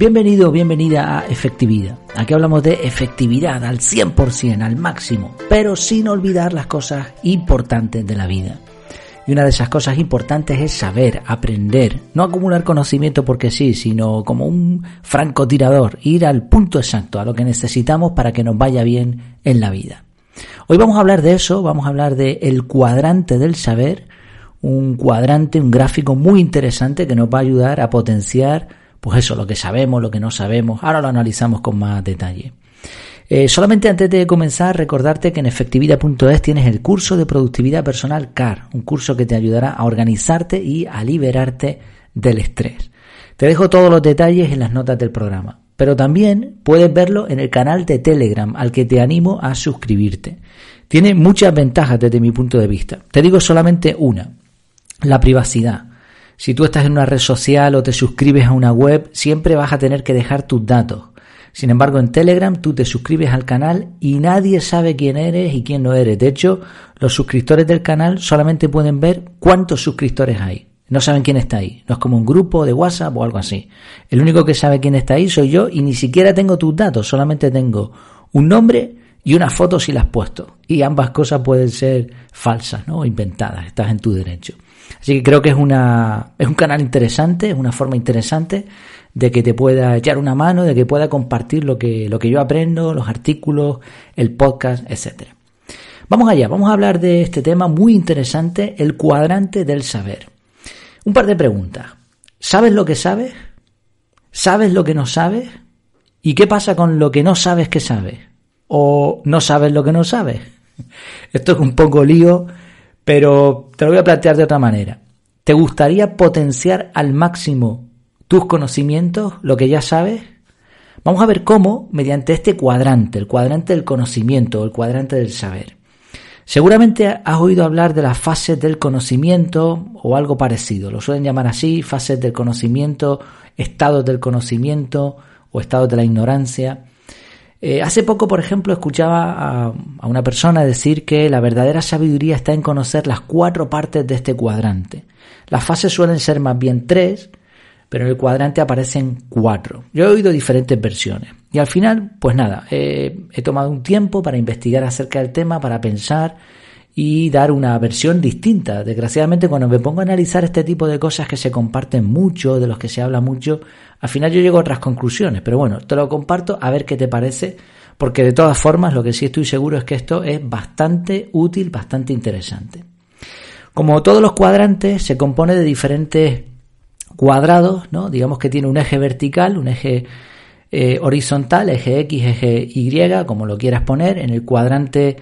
Bienvenido bienvenida a Efectividad. Aquí hablamos de efectividad al 100%, al máximo, pero sin olvidar las cosas importantes de la vida. Y una de esas cosas importantes es saber, aprender, no acumular conocimiento porque sí, sino como un francotirador, ir al punto exacto, a lo que necesitamos para que nos vaya bien en la vida. Hoy vamos a hablar de eso, vamos a hablar de el cuadrante del saber, un cuadrante, un gráfico muy interesante que nos va a ayudar a potenciar pues eso, lo que sabemos, lo que no sabemos. Ahora lo analizamos con más detalle. Eh, solamente antes de comenzar, recordarte que en efectividad.es tienes el curso de productividad personal CAR, un curso que te ayudará a organizarte y a liberarte del estrés. Te dejo todos los detalles en las notas del programa, pero también puedes verlo en el canal de Telegram al que te animo a suscribirte. Tiene muchas ventajas desde mi punto de vista. Te digo solamente una, la privacidad. Si tú estás en una red social o te suscribes a una web, siempre vas a tener que dejar tus datos. Sin embargo, en Telegram tú te suscribes al canal y nadie sabe quién eres y quién no eres. De hecho, los suscriptores del canal solamente pueden ver cuántos suscriptores hay. No saben quién está ahí. No es como un grupo de WhatsApp o algo así. El único que sabe quién está ahí soy yo y ni siquiera tengo tus datos. Solamente tengo un nombre y una foto si la has puesto. Y ambas cosas pueden ser falsas, ¿no? O inventadas. Estás en tu derecho. Así que creo que es, una, es un canal interesante, es una forma interesante de que te pueda echar una mano, de que pueda compartir lo que, lo que yo aprendo, los artículos, el podcast, etc. Vamos allá, vamos a hablar de este tema muy interesante, el cuadrante del saber. Un par de preguntas. ¿Sabes lo que sabes? ¿Sabes lo que no sabes? ¿Y qué pasa con lo que no sabes que sabes? ¿O no sabes lo que no sabes? Esto es un poco lío pero te lo voy a plantear de otra manera. ¿Te gustaría potenciar al máximo tus conocimientos, lo que ya sabes? Vamos a ver cómo, mediante este cuadrante, el cuadrante del conocimiento o el cuadrante del saber. Seguramente has oído hablar de las fases del conocimiento o algo parecido. Lo suelen llamar así, fases del conocimiento, estados del conocimiento o estados de la ignorancia. Eh, hace poco, por ejemplo, escuchaba a, a, una persona decir que la verdadera sabiduría está en conocer las cuatro partes de este cuadrante. Las fases suelen ser más bien tres, pero en el cuadrante aparecen cuatro. Yo he oído diferentes versiones. Y al final, pues nada, he tomado un tiempo para investigar acerca del tema, para pensar y dar una versión distinta. Desgraciadamente, cuando me pongo a analizar este tipo de cosas que se comparten mucho, de los que se habla mucho, al final yo llego a otras conclusiones. Pero bueno, te lo comparto a ver qué te parece, porque de todas formas lo que sí estoy seguro es que esto es bastante útil, bastante interesante. Como todos los cuadrantes, se compone de diferentes cuadrados, ¿no? Digamos que tiene un eje vertical, un eje eh, horizontal, eje X, eje Y, como lo quieras poner. En el cuadrante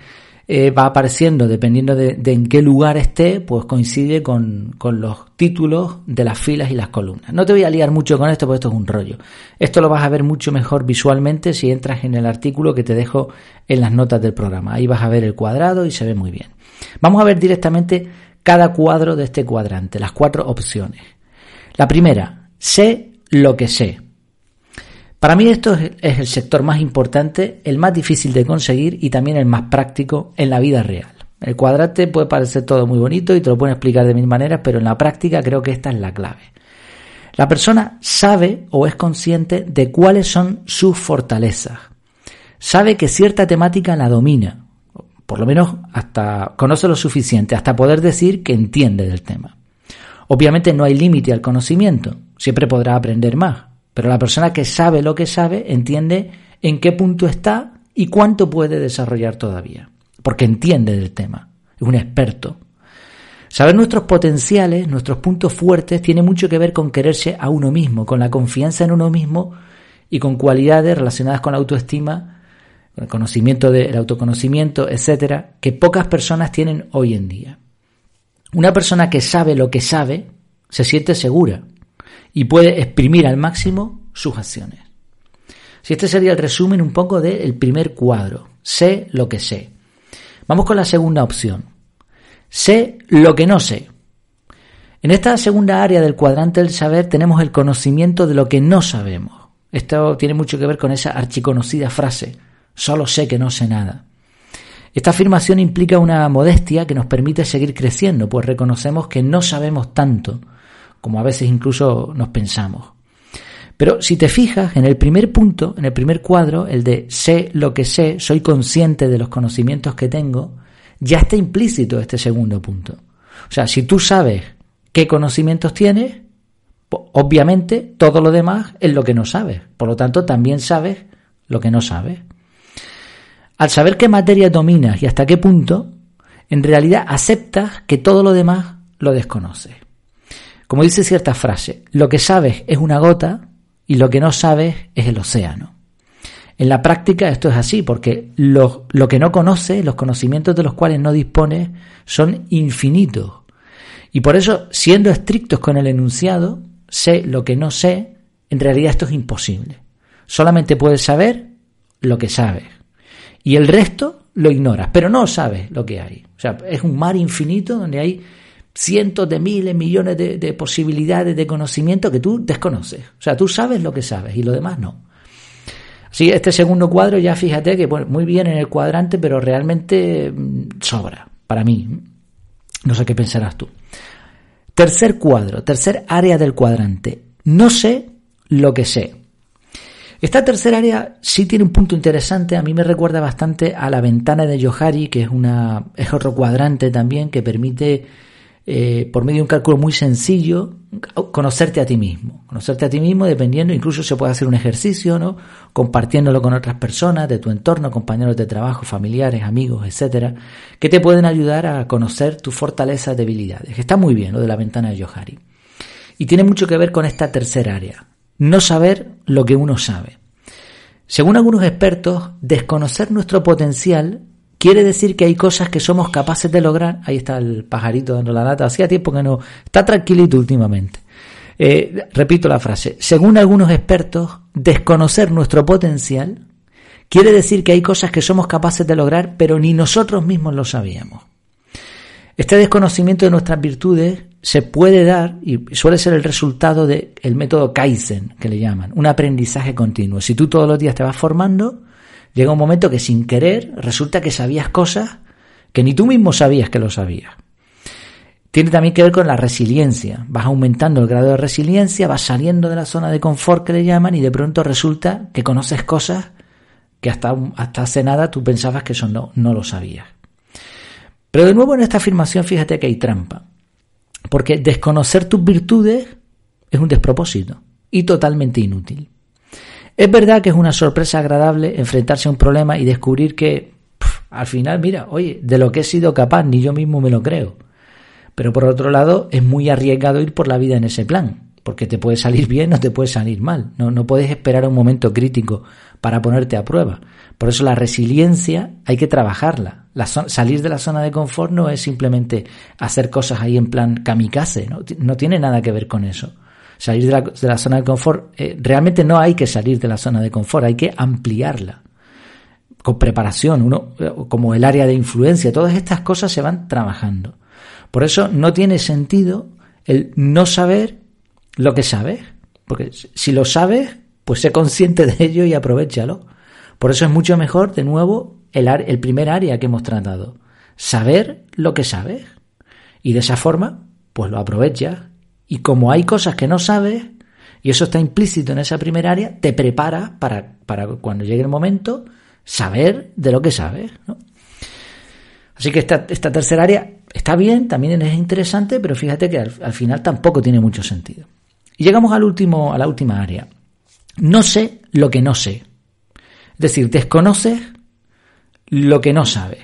eh, va apareciendo, dependiendo de, en qué lugar esté, pues coincide con, con, los títulos de las filas y las columnas. No te voy a liar mucho con esto, porque esto es un rollo. Esto lo vas a ver mucho mejor visualmente si entras en el artículo que te dejo en las notas del programa. Ahí vas a ver el cuadrado y se ve muy bien. Vamos a ver directamente cada cuadro de este cuadrante, las cuatro opciones. La primera, sé lo que sé. Para mí esto es, el sector más importante, el más difícil de conseguir y también el más práctico en la vida real. El cuadrante puede parecer todo muy bonito y te lo pueden explicar de mil maneras, pero en la práctica creo que esta es la clave. La persona sabe o es consciente de cuáles son sus fortalezas. Sabe que cierta temática la domina, por lo menos hasta conoce lo suficiente, hasta poder decir que entiende del tema. Obviamente no hay límite al conocimiento, siempre podrá aprender más, pero la persona que sabe lo que sabe entiende en qué punto está y cuánto puede desarrollar todavía, porque entiende del tema, es un experto. Saber nuestros potenciales, nuestros puntos fuertes, tiene mucho que ver con quererse a uno mismo, con la confianza en uno mismo y con cualidades relacionadas con la autoestima, con el conocimiento del autoconocimiento, etcétera, que pocas personas tienen hoy en día. Una persona que sabe lo que sabe se siente segura, y puede exprimir al máximo sus acciones. Si este sería el resumen un poco del primer cuadro, sé lo que sé. Vamos con la segunda opción. Sé lo que no sé. En esta segunda área del cuadrante del saber tenemos el conocimiento de lo que no sabemos. Esto tiene mucho que ver con esa archiconocida frase, solo sé que no sé nada. Esta afirmación implica una modestia que nos permite seguir creciendo, pues reconocemos que no sabemos tanto, como a veces incluso nos pensamos. Pero si te fijas en el primer punto, en el primer cuadro, el de sé lo que sé, soy consciente de los conocimientos que tengo, ya está implícito este segundo punto. O sea, si tú sabes qué conocimientos tienes, obviamente todo lo demás es lo que no sabes. Por lo tanto, también sabes lo que no sabes. Al saber qué materia dominas y hasta qué punto, en realidad aceptas que todo lo demás lo desconoces. Como dice cierta frase, lo que sabes es una gota y lo que no sabes es el océano. En la práctica esto es así, porque lo, que no conoces, los conocimientos de los cuales no dispones, son infinitos. Y por eso, siendo estrictos con el enunciado, sé lo que no sé, en realidad esto es imposible. Solamente puedes saber lo que sabes. Y el resto lo ignoras, pero no sabes lo que hay. O sea, es un mar infinito donde hay cientos de miles, millones de, posibilidades de conocimiento que tú desconoces. O sea, tú sabes lo que sabes y lo demás no. Así este segundo cuadro ya fíjate que muy bien en el cuadrante, pero realmente mm, sobra para mí. No sé qué pensarás tú. Tercer cuadro, tercer área del cuadrante. No sé lo que sé. Esta tercera área sí tiene un punto interesante, a mí me recuerda bastante a la ventana de Johari, que es, una, es otro cuadrante también que permite eh, por medio de un cálculo muy sencillo, conocerte a ti mismo. Conocerte a ti mismo dependiendo, incluso se puede hacer un ejercicio, ¿no? Compartiéndolo con otras personas de tu entorno, compañeros de trabajo, familiares, amigos, etcétera, que te pueden ayudar a conocer tus fortalezas, debilidades. Está muy bien lo de la ventana de Johari. Y tiene mucho que ver con esta tercera área. No saber lo que uno sabe. Según algunos expertos, desconocer nuestro potencial Quiere decir que hay cosas que somos capaces de lograr. Ahí está el pajarito dando la lata. Hacía tiempo que no. Está tranquilito últimamente. Eh, repito la frase. Según algunos expertos, desconocer nuestro potencial quiere decir que hay cosas que somos capaces de lograr, pero ni nosotros mismos lo sabíamos. Este desconocimiento de nuestras virtudes se puede dar y suele ser el resultado del método Kaizen, que le llaman, un aprendizaje continuo. Si tú todos los días te vas formando, llega un momento que sin querer resulta que sabías cosas que ni tú mismo sabías que lo sabías. Tiene también que ver con la resiliencia. Vas aumentando el grado de resiliencia, vas saliendo de la zona de confort que le llaman y de pronto resulta que conoces cosas que hasta, hasta hace nada tú pensabas que eso no, no lo sabías. Pero de nuevo en esta afirmación fíjate que hay trampa. Porque desconocer tus virtudes es un despropósito y totalmente inútil. Es verdad que es una sorpresa agradable enfrentarse a un problema y descubrir que al final, mira, oye, de lo que he sido capaz, ni yo mismo me lo creo. Pero por otro lado, es muy arriesgado ir por la vida en ese plan, porque te puede salir bien o te puede salir mal. No, no puedes esperar un momento crítico para ponerte a prueba. Por eso la resiliencia hay que trabajarla. salir de la zona de confort no es simplemente hacer cosas ahí en plan kamikaze, no, no tiene nada que ver con eso salir de la, zona de confort, eh, realmente no hay que salir de la zona de confort, hay que ampliarla con preparación, uno, eh, como el área de influencia, todas estas cosas se van trabajando. Por eso no tiene sentido el no saber lo que sabes, porque si lo sabes, pues sé consciente de ello y aprovechalo. Por eso es mucho mejor, de nuevo, el, el primer área que hemos tratado, saber lo que sabes. Y de esa forma, pues lo aprovechas y como hay cosas que no sabes, y eso está implícito en esa primera área, te preparas para, para cuando llegue el momento saber de lo que sabes. Así que esta, esta tercera área está bien, también es interesante, pero fíjate que al, al, final tampoco tiene mucho sentido. Y llegamos al último, a la última área. No sé lo que no sé. Es decir, desconoces lo que no sabes.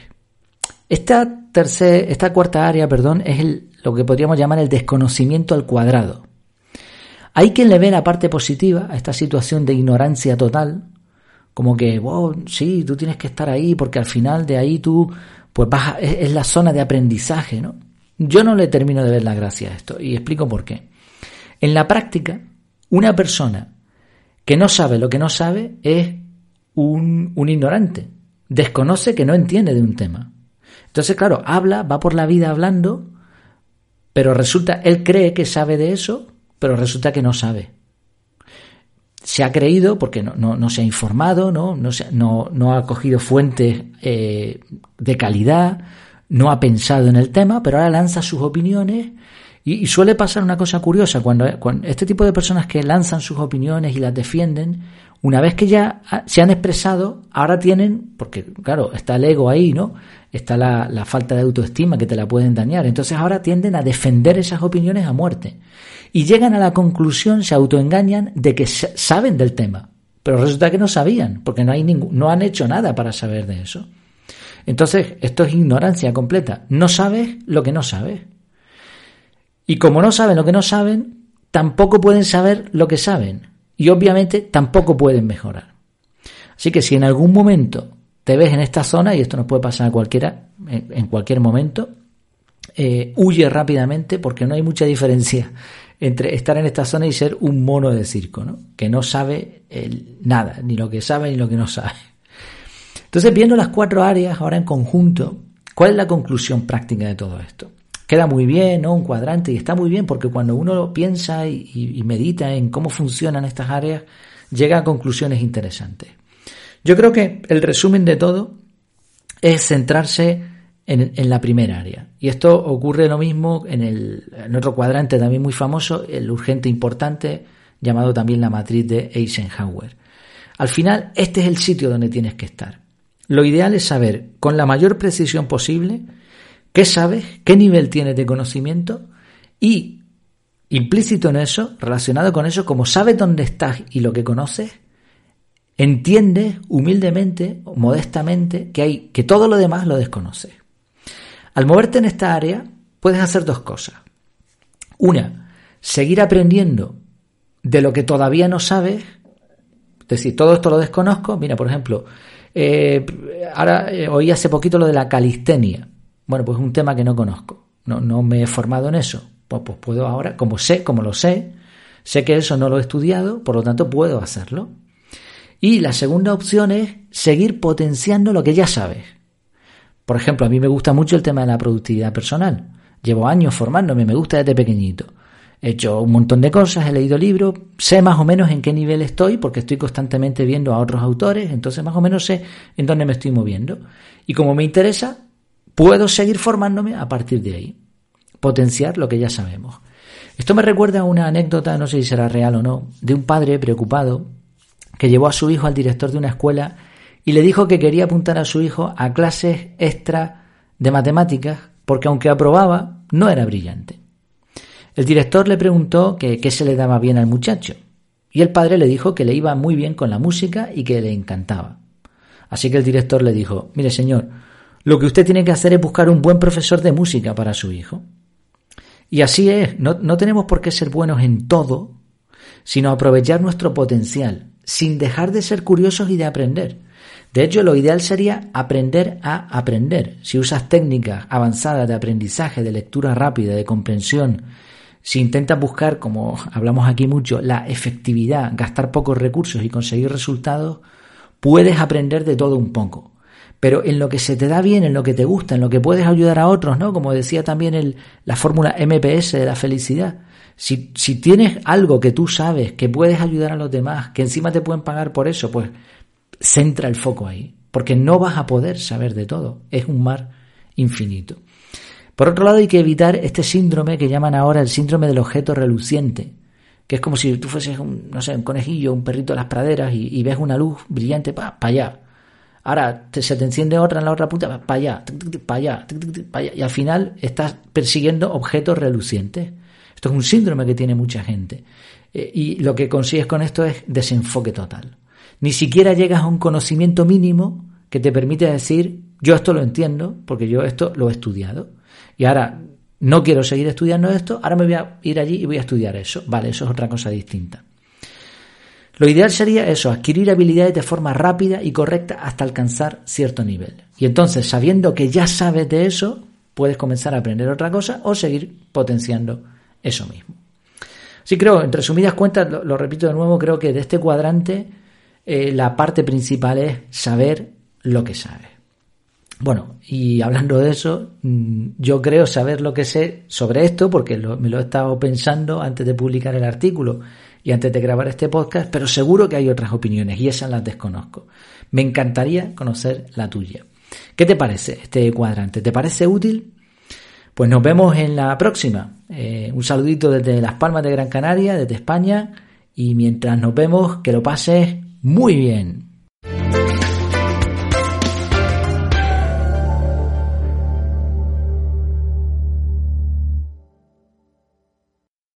Esta, tercera, esta cuarta área perdón, es el, lo que podríamos llamar el desconocimiento al cuadrado. Hay quien le ve la parte positiva a esta situación de ignorancia total, como que, wow, sí, tú tienes que estar ahí porque al final de ahí tú, pues vas, es, la zona de aprendizaje, ¿no? Yo no le termino de ver la gracia a esto y explico por qué. En la práctica, una persona que no sabe lo que no sabe es un, un ignorante, desconoce que no entiende de un tema. Entonces, claro, habla, va por la vida hablando pero resulta, él cree que sabe de eso, pero resulta que no sabe. Se ha creído porque no, se ha informado, no, no, no ha cogido fuentes eh, de calidad, no ha pensado en el tema, pero ahora lanza sus opiniones Y, suele pasar una cosa curiosa, cuando, este tipo de personas que lanzan sus opiniones y las defienden, una vez que ya se han expresado, ahora tienen, porque claro, está el ego ahí, ¿no? Está la, falta de autoestima que te la pueden dañar. Entonces ahora tienden a defender esas opiniones a muerte. Y llegan a la conclusión, se autoengañan de que saben del tema. Pero resulta que no sabían, porque no, hay no han hecho nada para saber de eso. Entonces, esto es ignorancia completa. No sabes lo que no sabes. Y como no saben lo que no saben, tampoco pueden saber lo que saben. Y obviamente tampoco pueden mejorar. Así que si en algún momento te ves en esta zona, y esto nos puede pasar a cualquiera, en cualquier momento, eh, huye rápidamente porque no hay mucha diferencia entre estar en esta zona y ser un mono de circo, ¿no? que no sabe nada, ni lo que sabe ni lo que no sabe. Entonces, viendo las cuatro áreas ahora en conjunto, ¿cuál es la conclusión práctica de todo esto? Queda muy bien, ¿no? Un cuadrante y está muy bien porque cuando uno piensa y, medita en cómo funcionan estas áreas, llega a conclusiones interesantes. Yo creo que el resumen de todo es centrarse en, en, la primera área. Y esto ocurre lo mismo en, el, en otro cuadrante también muy famoso, el urgente importante, llamado también la matriz de Eisenhower. Al final, este es el sitio donde tienes que estar. Lo ideal es saber con la mayor precisión posible qué sabes, qué nivel tienes de conocimiento y implícito en eso, relacionado con eso, como sabes dónde estás y lo que conoces, entiendes humildemente modestamente que hay que todo lo demás lo desconoces. Al moverte en esta área puedes hacer dos cosas. Una, seguir aprendiendo de lo que todavía no sabes, es decir, todo esto lo desconozco. Mira, por ejemplo, eh, ahora eh, oí hace poquito lo de la calistenia. Bueno, pues es un tema que no conozco. No, no me he formado en eso. Pues, pues puedo ahora, como sé, como lo sé, sé que eso no lo he estudiado, por lo tanto puedo hacerlo. Y la segunda opción es seguir potenciando lo que ya sabes. Por ejemplo, a mí me gusta mucho el tema de la productividad personal. Llevo años formándome, me gusta desde pequeñito. He hecho un montón de cosas, he leído libros, sé más o menos en qué nivel estoy porque estoy constantemente viendo a otros autores, entonces más o menos sé en dónde me estoy moviendo. Y como me interesa, puedo seguir formándome a partir de ahí. Potenciar lo que ya sabemos. Esto me recuerda a una anécdota, no sé si será real o no, de un padre preocupado que llevó a su hijo al director de una escuela y le dijo que quería apuntar a su hijo a clases extra de matemáticas porque aunque aprobaba, no era brillante. El director le preguntó que qué se le daba bien al muchacho y el padre le dijo que le iba muy bien con la música y que le encantaba. Así que el director le dijo, mire señor, lo que usted tiene que hacer es buscar un buen profesor de música para su hijo. Y así es, no, no tenemos por qué ser buenos en todo, sino aprovechar nuestro potencial, sin dejar de ser curiosos y de aprender. De hecho, lo ideal sería aprender a aprender. Si usas técnicas avanzadas de aprendizaje, de lectura rápida, de comprensión, si intentas buscar, como hablamos aquí mucho, la efectividad, gastar pocos recursos y conseguir resultados, puedes aprender de todo un poco. Pero en lo que se te da bien, en lo que te gusta, en lo que puedes ayudar a otros, ¿no? Como decía también el, la fórmula MPS de la felicidad. Si, si tienes algo que tú sabes, que puedes ayudar a los demás, que encima te pueden pagar por eso, pues centra el foco ahí, porque no vas a poder saber de todo, es un mar infinito. Por otro lado, hay que evitar este síndrome que llaman ahora el síndrome del objeto reluciente, que es como si tú fueses un, no sé, un conejillo, un perrito de las praderas y, ves una luz brillante para allá. Ahora se te enciende otra en la otra punta, para allá, para allá, para allá. Y al final estás persiguiendo objetos relucientes. Esto es un síndrome que tiene mucha gente. Eh, y lo que consigues con esto es desenfoque total. Ni siquiera llegas a un conocimiento mínimo que te permite decir, yo esto lo entiendo, porque yo esto lo he estudiado. Y ahora no quiero seguir estudiando esto, ahora me voy a ir allí y voy a estudiar eso. Vale, eso es otra cosa distinta. Lo ideal sería eso, adquirir habilidades de forma rápida y correcta hasta alcanzar cierto nivel. Y entonces, sabiendo que ya sabes de eso, puedes comenzar a aprender otra cosa o seguir potenciando eso mismo. Sí creo, en resumidas cuentas, lo repito de nuevo, creo que de este cuadrante eh, la parte principal es saber lo que sabes. Bueno, y hablando de eso, mm, yo creo saber lo que sé sobre esto, porque me lo he estado pensando antes de publicar el artículo y antes de grabar este podcast, pero seguro que hay otras opiniones y esas las desconozco. Me encantaría conocer la tuya. ¿Qué te parece este cuadrante? ¿Te parece útil? Pues nos vemos en la próxima. Eh, un saludito desde Las Palmas de Gran Canaria, desde España. Y mientras nos vemos, que lo pases muy bien.